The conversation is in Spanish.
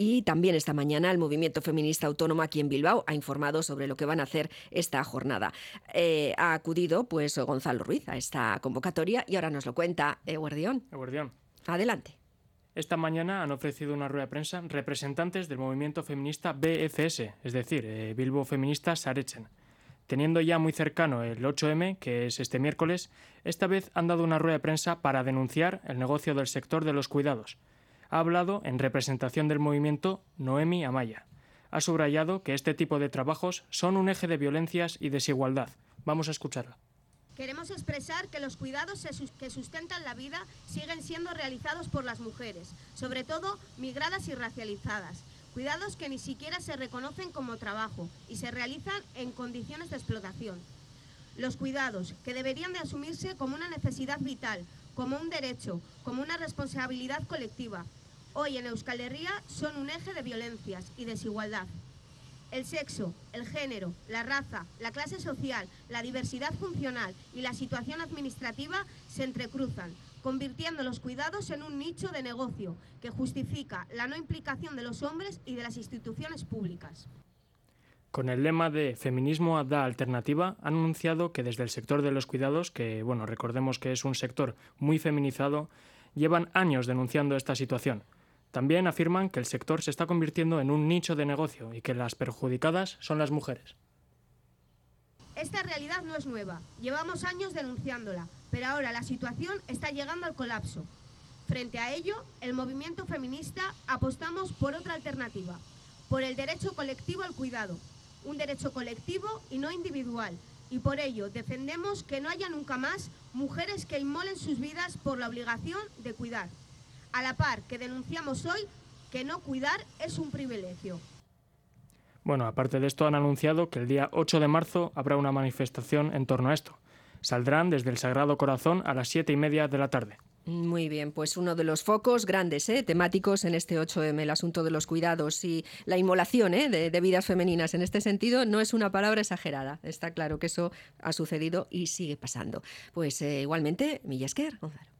Y también esta mañana el movimiento feminista autónomo aquí en Bilbao ha informado sobre lo que van a hacer esta jornada. Eh, ha acudido pues Gonzalo Ruiz a esta convocatoria y ahora nos lo cuenta Eguardión. Eguardión. Adelante. Esta mañana han ofrecido una rueda de prensa representantes del movimiento feminista BFS, es decir, eh, Bilbo Feminista Sarechen. Teniendo ya muy cercano el 8M, que es este miércoles, esta vez han dado una rueda de prensa para denunciar el negocio del sector de los cuidados. Ha hablado en representación del movimiento Noemi Amaya. Ha subrayado que este tipo de trabajos son un eje de violencias y desigualdad. Vamos a escucharla. Queremos expresar que los cuidados que sustentan la vida siguen siendo realizados por las mujeres, sobre todo migradas y racializadas, cuidados que ni siquiera se reconocen como trabajo y se realizan en condiciones de explotación. Los cuidados, que deberían de asumirse como una necesidad vital, como un derecho, como una responsabilidad colectiva, hoy en Euskal Herria son un eje de violencias y desigualdad. El sexo, el género, la raza, la clase social, la diversidad funcional y la situación administrativa se entrecruzan, convirtiendo los cuidados en un nicho de negocio que justifica la no implicación de los hombres y de las instituciones públicas. Con el lema de Feminismo da alternativa, han anunciado que desde el sector de los cuidados, que bueno, recordemos que es un sector muy feminizado, llevan años denunciando esta situación. También afirman que el sector se está convirtiendo en un nicho de negocio y que las perjudicadas son las mujeres. Esta realidad no es nueva, llevamos años denunciándola, pero ahora la situación está llegando al colapso. Frente a ello, el movimiento feminista apostamos por otra alternativa, por el derecho colectivo al cuidado, un derecho colectivo y no individual, y por ello defendemos que no haya nunca más mujeres que inmolen sus vidas por la obligación de cuidar, a la par que denunciamos hoy que no cuidar es un privilegio. Bueno, aparte de esto han anunciado que el día 8 de marzo habrá una manifestación en torno a esto. Saldrán desde el Sagrado Corazón a las siete y media de la tarde. Muy bien, pues uno de los focos grandes, ¿eh? temáticos en este 8M, el asunto de los cuidados y la inmolación ¿eh? de, vidas femeninas. En este sentido, no es una palabra exagerada. Está claro que eso ha sucedido y sigue pasando. Pues eh, igualmente, Millasker, Gonzalo.